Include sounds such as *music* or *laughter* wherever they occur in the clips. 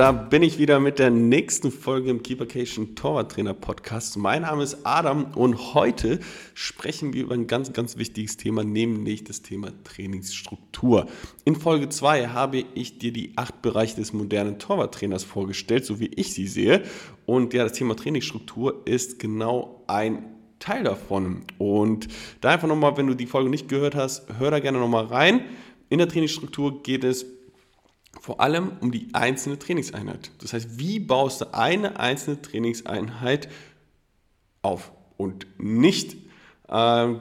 Da bin ich wieder mit der nächsten Folge im Keepercation Torwarttrainer Podcast. Mein Name ist Adam und heute sprechen wir über ein ganz, ganz wichtiges Thema, nämlich das Thema Trainingsstruktur. In Folge 2 habe ich dir die acht Bereiche des modernen Torwarttrainers vorgestellt, so wie ich sie sehe. Und ja, das Thema Trainingsstruktur ist genau ein Teil davon. Und da einfach nochmal, wenn du die Folge nicht gehört hast, hör da gerne nochmal rein. In der Trainingsstruktur geht es vor allem um die einzelne Trainingseinheit. Das heißt, wie baust du eine einzelne Trainingseinheit auf und nicht äh,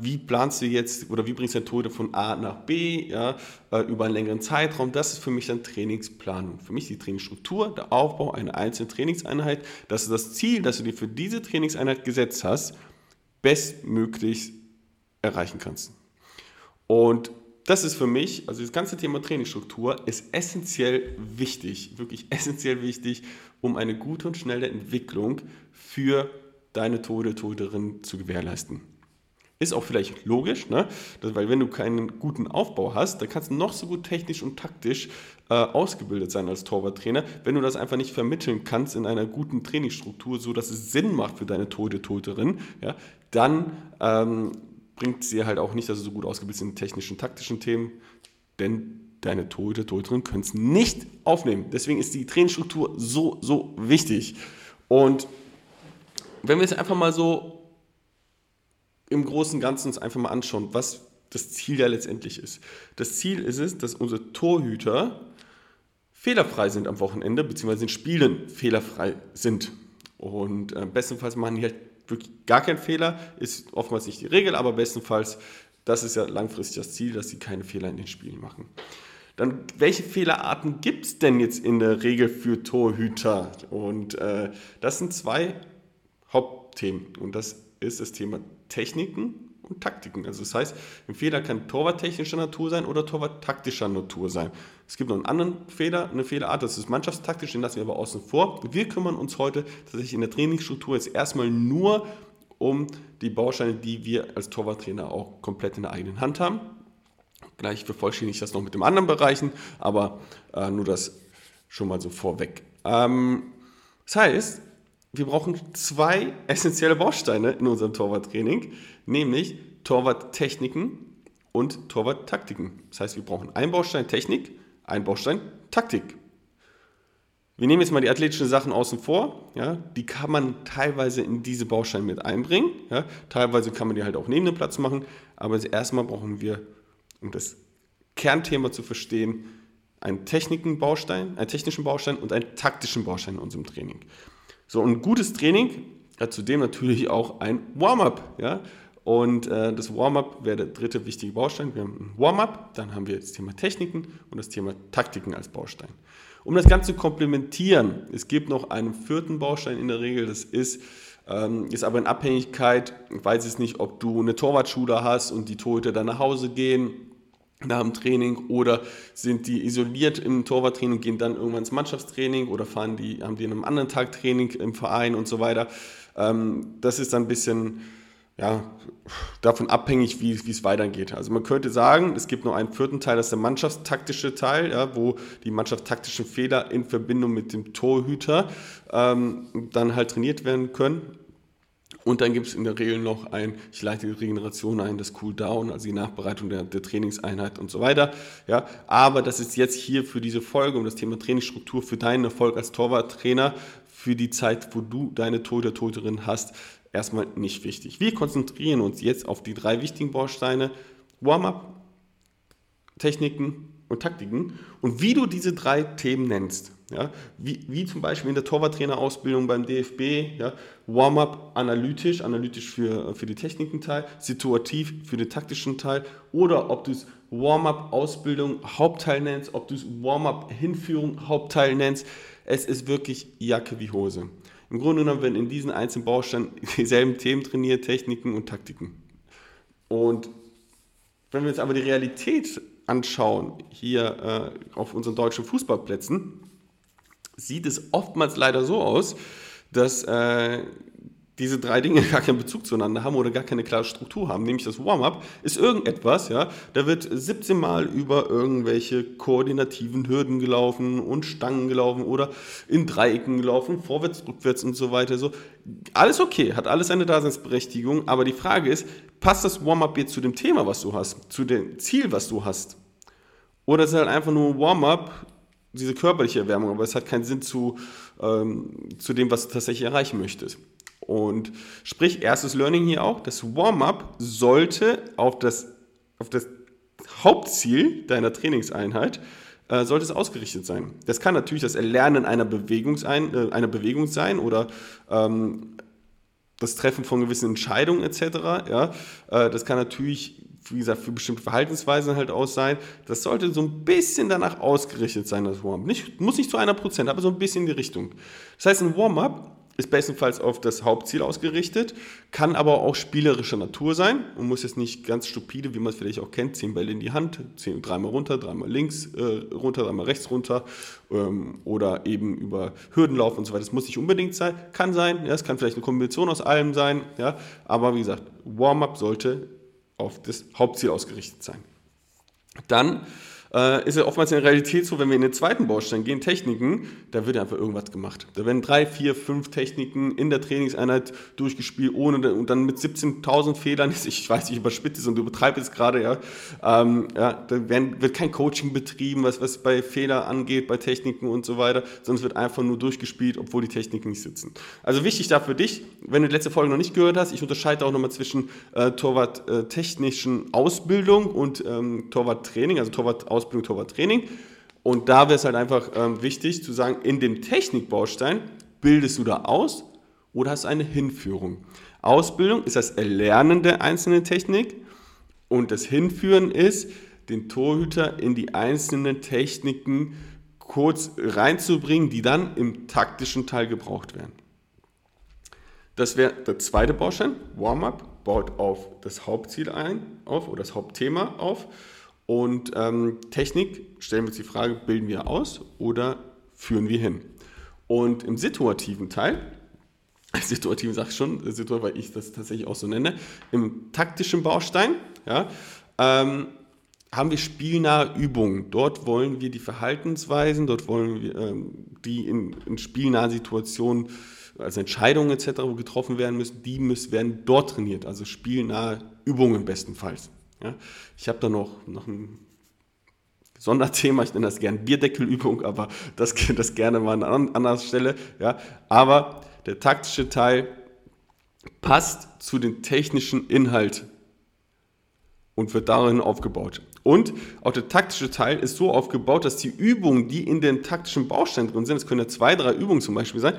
wie planst du jetzt oder wie bringst du Tode von A nach B ja, äh, über einen längeren Zeitraum. Das ist für mich dann Trainingsplanung. Für mich die Trainingsstruktur, der Aufbau einer einzelnen Trainingseinheit. Das ist das Ziel, das du dir für diese Trainingseinheit gesetzt hast, bestmöglich erreichen kannst. Und das ist für mich, also das ganze Thema Trainingsstruktur ist essentiell wichtig, wirklich essentiell wichtig, um eine gute und schnelle Entwicklung für deine Tode, Toderin zu gewährleisten. Ist auch vielleicht logisch, ne? Weil wenn du keinen guten Aufbau hast, dann kannst du noch so gut technisch und taktisch äh, ausgebildet sein als Torwarttrainer. Wenn du das einfach nicht vermitteln kannst in einer guten Trainingsstruktur, so dass es Sinn macht für deine Tode, Toderin, ja, dann ähm, bringt sie halt auch nicht, dass du so gut ausgebildet sind in technischen, taktischen Themen, denn deine Torhüter, Torhüterinnen können es nicht aufnehmen. Deswegen ist die Trainingsstruktur so, so wichtig. Und wenn wir es einfach mal so im Großen und Ganzen uns einfach mal anschauen, was das Ziel ja letztendlich ist. Das Ziel ist es, dass unsere Torhüter fehlerfrei sind am Wochenende, beziehungsweise in Spielen fehlerfrei sind. Und äh, bestenfalls machen die halt wirklich gar kein Fehler, ist oftmals nicht die Regel, aber bestenfalls, das ist ja langfristig das Ziel, dass sie keine Fehler in den Spielen machen. Dann, welche Fehlerarten gibt es denn jetzt in der Regel für Torhüter? Und äh, das sind zwei Hauptthemen. Und das ist das Thema Techniken und Taktiken. Also das heißt, ein Fehler kann torwarttechnischer Natur sein oder torwarttaktischer Natur sein. Es gibt noch einen anderen Fehler, eine Fehlerart, das ist mannschaftstaktisch, den lassen wir aber außen vor. Wir kümmern uns heute tatsächlich in der Trainingsstruktur jetzt erstmal nur um die Bausteine, die wir als Torwarttrainer auch komplett in der eigenen Hand haben. Gleich vervollständige ich das noch mit den anderen Bereichen, aber äh, nur das schon mal so vorweg. Ähm, das heißt, wir brauchen zwei essentielle Bausteine in unserem Torwarttraining, nämlich Torwarttechniken und Torwarttaktiken. Das heißt, wir brauchen einen Baustein Technik, einen Baustein Taktik. Wir nehmen jetzt mal die athletischen Sachen außen vor. Ja, die kann man teilweise in diese Bausteine mit einbringen. Ja, teilweise kann man die halt auch neben dem Platz machen. Aber erstmal brauchen wir, um das Kernthema zu verstehen, einen Technikenbaustein, einen technischen Baustein und einen taktischen Baustein in unserem Training. So, ein gutes Training hat zudem natürlich auch ein Warm-up. Ja? Und äh, das Warm-up wäre der dritte wichtige Baustein. Wir haben ein Warm-up, dann haben wir das Thema Techniken und das Thema Taktiken als Baustein. Um das Ganze zu komplementieren, es gibt noch einen vierten Baustein in der Regel, das ist, ähm, ist aber in Abhängigkeit, ich weiß es nicht, ob du eine Torwartschule hast und die Torhüter dann nach Hause gehen nach dem Training oder sind die isoliert im Torwarttraining und gehen dann irgendwann ins Mannschaftstraining oder fahren die, haben die an einem anderen Tag Training im Verein und so weiter. Ähm, das ist dann ein bisschen ja, davon abhängig, wie, es weitergeht. Also man könnte sagen, es gibt noch einen vierten Teil, das ist der mannschaftstaktische Teil, ja, wo die mannschaftstaktischen Fehler in Verbindung mit dem Torhüter ähm, dann halt trainiert werden können. Und dann gibt es in der Regel noch ein, ich leite die Regeneration ein, das Cooldown, also die Nachbereitung der, der, Trainingseinheit und so weiter. Ja, aber das ist jetzt hier für diese Folge um das Thema Trainingsstruktur für deinen Erfolg als Torwarttrainer für die Zeit, wo du deine Torhüter, Torhüterin hast, erstmal nicht wichtig. Wir konzentrieren uns jetzt auf die drei wichtigen Bausteine: Warm-up, Techniken und Taktiken und wie du diese drei Themen nennst. Ja, wie, wie zum Beispiel in der Torwarttrainerausbildung beim DFB, ja, Warm-up analytisch, analytisch für, für die Technikenteil, situativ für den taktischen Teil oder ob du es Warm-up-Ausbildung Hauptteil nennst, ob du es Warm-up-Hinführung Hauptteil nennst. Es ist wirklich Jacke wie Hose. Im Grunde genommen werden in diesen einzelnen Bausteinen *laughs* dieselben Themen trainiert, Techniken und Taktiken. Und wenn wir uns aber die Realität anschauen, hier äh, auf unseren deutschen Fußballplätzen, sieht es oftmals leider so aus, dass äh, diese drei Dinge *laughs* gar keinen Bezug zueinander haben oder gar keine klare Struktur haben, nämlich das Warm-up ist irgendetwas, ja, da wird 17 Mal über irgendwelche koordinativen Hürden gelaufen und Stangen gelaufen oder in Dreiecken gelaufen, vorwärts, rückwärts und so weiter, so. Alles okay, hat alles eine Daseinsberechtigung, aber die Frage ist, passt das Warm-up jetzt zu dem Thema, was du hast, zu dem Ziel, was du hast? Oder ist es halt einfach nur ein Warm-up, diese körperliche Erwärmung, aber es hat keinen Sinn zu, ähm, zu dem, was du tatsächlich erreichen möchtest. Und sprich, erstes Learning hier auch, das Warm-up sollte auf das, auf das Hauptziel deiner Trainingseinheit äh, sollte es ausgerichtet sein. Das kann natürlich das Erlernen einer, Bewegungsein, äh, einer Bewegung sein oder ähm, das Treffen von gewissen Entscheidungen etc. Ja, äh, das kann natürlich, wie gesagt, für bestimmte Verhaltensweisen halt aus sein. Das sollte so ein bisschen danach ausgerichtet sein, das Warm-up. Nicht, muss nicht zu einer Prozent, aber so ein bisschen in die Richtung. Das heißt, ein Warm-up ist bestenfalls auf das Hauptziel ausgerichtet, kann aber auch spielerischer Natur sein und muss jetzt nicht ganz stupide, wie man es vielleicht auch kennt, zehn Bälle in die Hand, zehn, dreimal runter, dreimal links äh, runter, dreimal rechts runter ähm, oder eben über Hürden laufen und so weiter. Das muss nicht unbedingt sein, kann sein, ja, es kann vielleicht eine Kombination aus allem sein, ja, aber wie gesagt, Warm-up sollte auf das Hauptziel ausgerichtet sein. Dann äh, ist ja oftmals in der Realität so, wenn wir in den zweiten Baustein gehen, Techniken, da wird einfach irgendwas gemacht. Da werden drei, vier, fünf Techniken in der Trainingseinheit durchgespielt, ohne und dann mit 17.000 Fehlern. *laughs* Ich weiß, ich überspitze es und übertreibe es gerade, ja. Ähm, ja da werden, wird kein Coaching betrieben, was, was bei Fehler angeht, bei Techniken und so weiter, es wird einfach nur durchgespielt, obwohl die Techniken nicht sitzen. Also wichtig da für dich, wenn du die letzte Folge noch nicht gehört hast, ich unterscheide auch nochmal zwischen äh, Torwart-technischen äh, Ausbildung und ähm, Torwart-Training, also Torwart-Ausbildung Ausbildung, Torwarttraining. Und da wäre es halt einfach ähm, wichtig zu sagen, in dem Technikbaustein bildest du da aus oder hast eine Hinführung. Ausbildung ist das Erlernen der einzelnen Technik und das Hinführen ist, den Torhüter in die einzelnen Techniken kurz reinzubringen, die dann im taktischen Teil gebraucht werden. Das wäre der zweite Baustein, Warm-up, baut auf das Hauptziel ein, auf oder das Hauptthema auf und ähm, Technik, stellen wir uns die Frage, bilden wir aus oder führen wir hin? Und im situativen Teil, *laughs* situativen sage ich schon, situativ, weil ich das tatsächlich auch so nenne, im taktischen Baustein, ja, ähm, haben wir spielnahe Übungen. Dort wollen wir die Verhaltensweisen, dort wollen wir ähm, die in, in spielnahen Situationen, also Entscheidungen etc., wo getroffen werden müssen, die müssen, werden dort trainiert, also spielnahe Übungen bestenfalls. Ja, ich habe da noch, noch ein Sonderthema, ich nenne das gerne Bierdeckelübung, aber das, *laughs* das gerne mal an anderer Stelle. Ja. Aber der taktische Teil passt zu dem technischen Inhalt und wird darin aufgebaut. Und auch der taktische Teil ist so aufgebaut, dass die Übungen, die in den taktischen Bausteinen drin sind, es können ja zwei, drei Übungen zum Beispiel sein,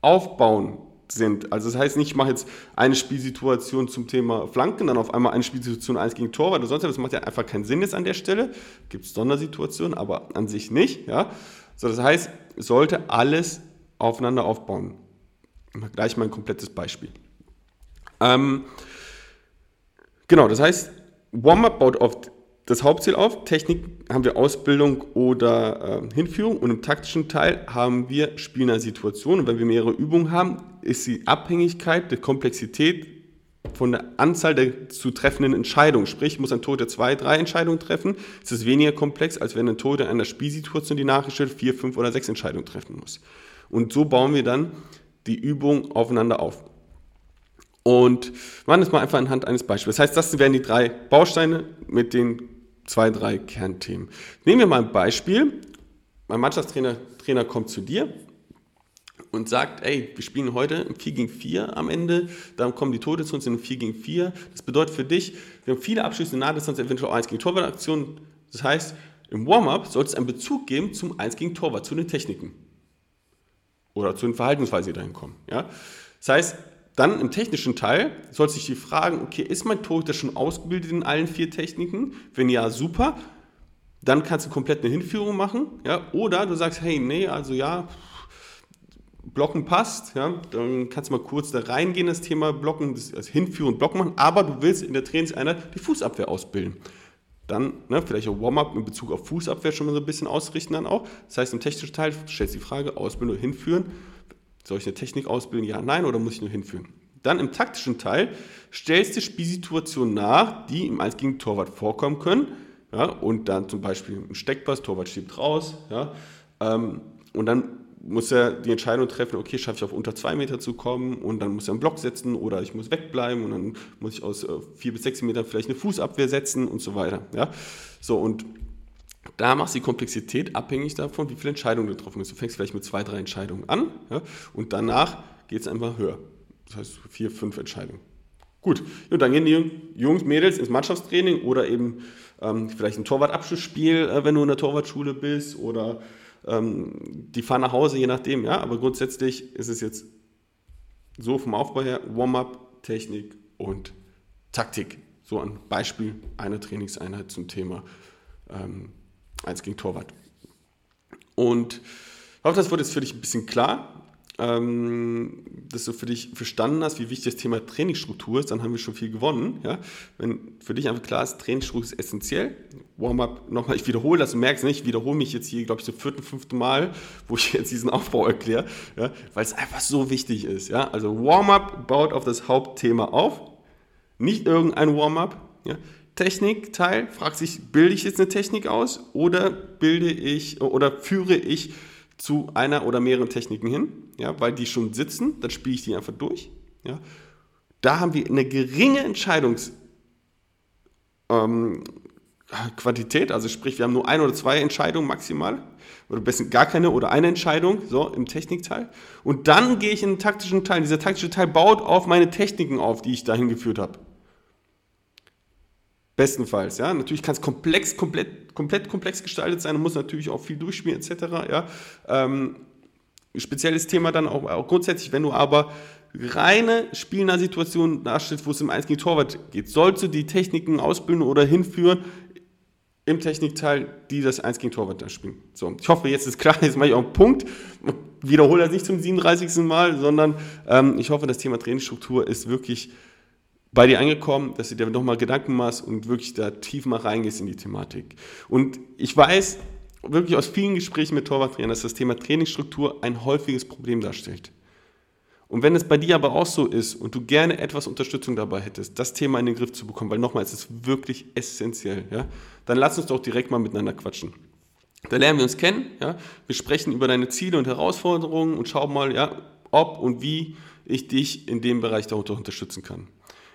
aufbauen sind. Also das heißt nicht, ich mache jetzt eine Spielsituation zum Thema Flanken, dann auf einmal eine Spielsituation 1 gegen Torwart oder sonst was. Das macht ja einfach keinen Sinn jetzt an der Stelle. Gibt es Sondersituationen, aber an sich nicht. Ja? So, das heißt, sollte alles aufeinander aufbauen. Gleich mal ein komplettes Beispiel. Ähm, genau, das heißt, Warm-up baut auf das Hauptziel auf. Technik haben wir Ausbildung oder äh, Hinführung und im taktischen Teil haben wir Spiel einer Situation. Und wenn wir mehrere Übungen haben, ist die Abhängigkeit der Komplexität von der Anzahl der zu treffenden Entscheidungen. Sprich, muss ein Tote zwei, drei Entscheidungen treffen, ist es weniger komplex, als wenn ein Tote in einer Spielsituation, die nachgestellt, vier, fünf oder sechs Entscheidungen treffen muss. Und so bauen wir dann die Übung aufeinander auf. Und machen das mal einfach anhand eines Beispiels. Das heißt, das wären die drei Bausteine mit den zwei, drei Kernthemen. Nehmen wir mal ein Beispiel. Mein Mannschaftstrainer Trainer kommt zu dir und sagt, ey, wir spielen heute im 4 gegen 4 am Ende, dann kommen die Tote zu uns in einem 4 gegen 4. Das bedeutet für dich, wir haben viele Abschlüsse in Nahdistanz, eventuell auch 1 gegen Torwartaktionen. Das heißt, im Warm-up soll es einen Bezug geben zum 1 gegen Torwart, zu den Techniken. Oder zu den Verhaltensweisen, die dahin kommen. Ja? Das heißt, dann im technischen Teil soll sich die fragen, okay, ist mein Torhüter schon ausgebildet in allen vier Techniken? Wenn ja, super. Dann kannst du komplett eine Hinführung machen. Ja? Oder du sagst, hey, nee, also ja, Blocken passt, ja, dann kannst du mal kurz da reingehen, das Thema Blocken, das, das Hinführen, Blocken machen, aber du willst in der Trainingseinheit die Fußabwehr ausbilden. Dann ne, vielleicht auch Warm-up in Bezug auf Fußabwehr schon mal so ein bisschen ausrichten dann auch. Das heißt, im technischen Teil stellst du die Frage, Ausbildung, Hinführen soll ich eine Technik ausbilden? Ja, nein, oder muss ich nur hinführen? Dann im taktischen Teil stellst du Spielsituationen nach, die im 1 gegen Torwart vorkommen können. Ja, und dann zum Beispiel ein Steckpass, Torwart schiebt raus. Ja, ähm, und dann muss er die Entscheidung treffen, okay, schaffe ich auf unter zwei Meter zu kommen und dann muss er einen Block setzen oder ich muss wegbleiben und dann muss ich aus äh, vier bis sechs Metern vielleicht eine Fußabwehr setzen und so weiter. Ja? So, und da machst du die Komplexität abhängig davon, wie viele Entscheidungen du getroffen hast. Du fängst vielleicht mit zwei, drei Entscheidungen an ja? und danach geht es einfach höher. Das heißt vier, fünf Entscheidungen. Gut, und dann gehen die Jungs, Mädels ins Mannschaftstraining oder eben ähm, vielleicht ein Torwartabschlussspiel, äh, wenn du in der Torwartschule bist oder ähm, die fahren nach Hause, je nachdem, ja. Aber grundsätzlich ist es jetzt so vom Aufbau her Warm-up, Technik und Taktik. So ein Beispiel einer Trainingseinheit zum Thema ähm, 1 gegen Torwart. Und ich hoffe, das wird jetzt für dich ein bisschen klar ähm, dass du für dich verstanden hast, wie wichtig das Thema Trainingsstruktur ist, dann haben wir schon viel gewonnen. Ja? Wenn für dich einfach klar ist, Trainingsstruktur ist essentiell. Warm-up, nochmal, ich wiederhole das, du merkst nicht, ich wiederhole mich jetzt hier, glaube ich, zum vierten, fünften Mal, wo ich jetzt diesen Aufbau erkläre, ja? weil es einfach so wichtig ist. Ja? Also Warm-up baut auf das Hauptthema auf, nicht irgendein Warm-up. Ja? Technikteil, fragt sich, bilde ich jetzt eine Technik aus oder bilde ich oder führe ich zu einer oder mehreren Techniken hin, ja, weil die schon sitzen, dann spiele ich die einfach durch. Ja. Da haben wir eine geringe Entscheidungsquantität, ähm, also sprich, wir haben nur ein oder zwei Entscheidungen maximal, oder besser gar keine oder eine Entscheidung, so im Technikteil. Und dann gehe ich in den taktischen Teil. Dieser taktische Teil baut auf meine Techniken auf, die ich dahin geführt habe. Bestenfalls, ja. Natürlich kann es komplex, komplett, komplett komplex gestaltet sein und muss natürlich auch viel durchspielen, etc. Ja. Ähm, spezielles Thema dann auch, auch, grundsätzlich, wenn du aber reine spielnahe Situationen darstellst, wo es im 1 gegen Torwart geht, sollst du die Techniken ausbilden oder hinführen im Technikteil, die das 1 gegen Torwart da spielen. So, ich hoffe, jetzt ist klar, *laughs* jetzt mache ich auch einen Punkt. Wiederhole das nicht zum 37. Mal, sondern ähm, ich hoffe, das Thema Trainingsstruktur ist wirklich bei dir angekommen, dass du dir nochmal Gedanken machst und wirklich da tief mal reingehst in die Thematik. Und ich weiß wirklich aus vielen Gesprächen mit Torwarttrainern, dass das Thema Trainingsstruktur ein häufiges Problem darstellt. Und wenn es bei dir aber auch so ist und du gerne etwas Unterstützung dabei hättest, das Thema in den Griff zu bekommen, weil nochmal, es ist wirklich essentiell, ja, dann lass uns doch direkt mal miteinander quatschen. Da lernen wir uns kennen, ja, wir sprechen über deine Ziele und Herausforderungen und schauen mal, ja, ob und wie ich dich in dem Bereich darunter unterstützen kann.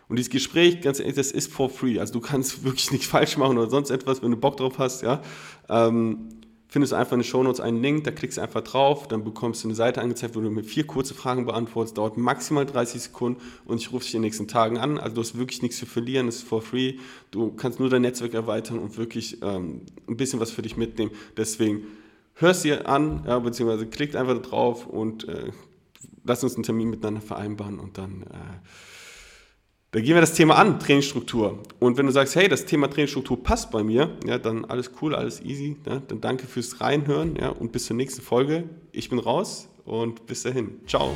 Und dieses Gespräch, ganz ehrlich, das ist for free. Also du kannst *laughs* wirklich nichts falsch machen oder sonst etwas, wenn du Bock drauf hast, ja. Ähm, findest du einfach in den Shownotes einen Link, da klickst du einfach drauf, dann bekommst du eine Seite angezeigt, wo du mir vier kurze Fragen beantwortest, dauert maximal 30 Sekunden und ich rufe dich in den nächsten Tagen an. Also du hast wirklich nichts zu verlieren, es ist for free. Du kannst nur dein Netzwerk erweitern und wirklich ähm, ein bisschen was für dich mitnehmen. Deswegen hörst dir an, ja, beziehungsweise klickt einfach drauf und äh, lass uns einen Termin miteinander vereinbaren und dann äh, da gehen wir das Thema an, Trainingsstruktur. Und wenn du sagst, hey, das Thema Trainingsstruktur passt bei mir, ja, dann alles cool, alles easy. Ja, dann danke fürs Reinhören ja, und bis zur nächsten Folge. Ich bin raus und bis dahin. Ciao.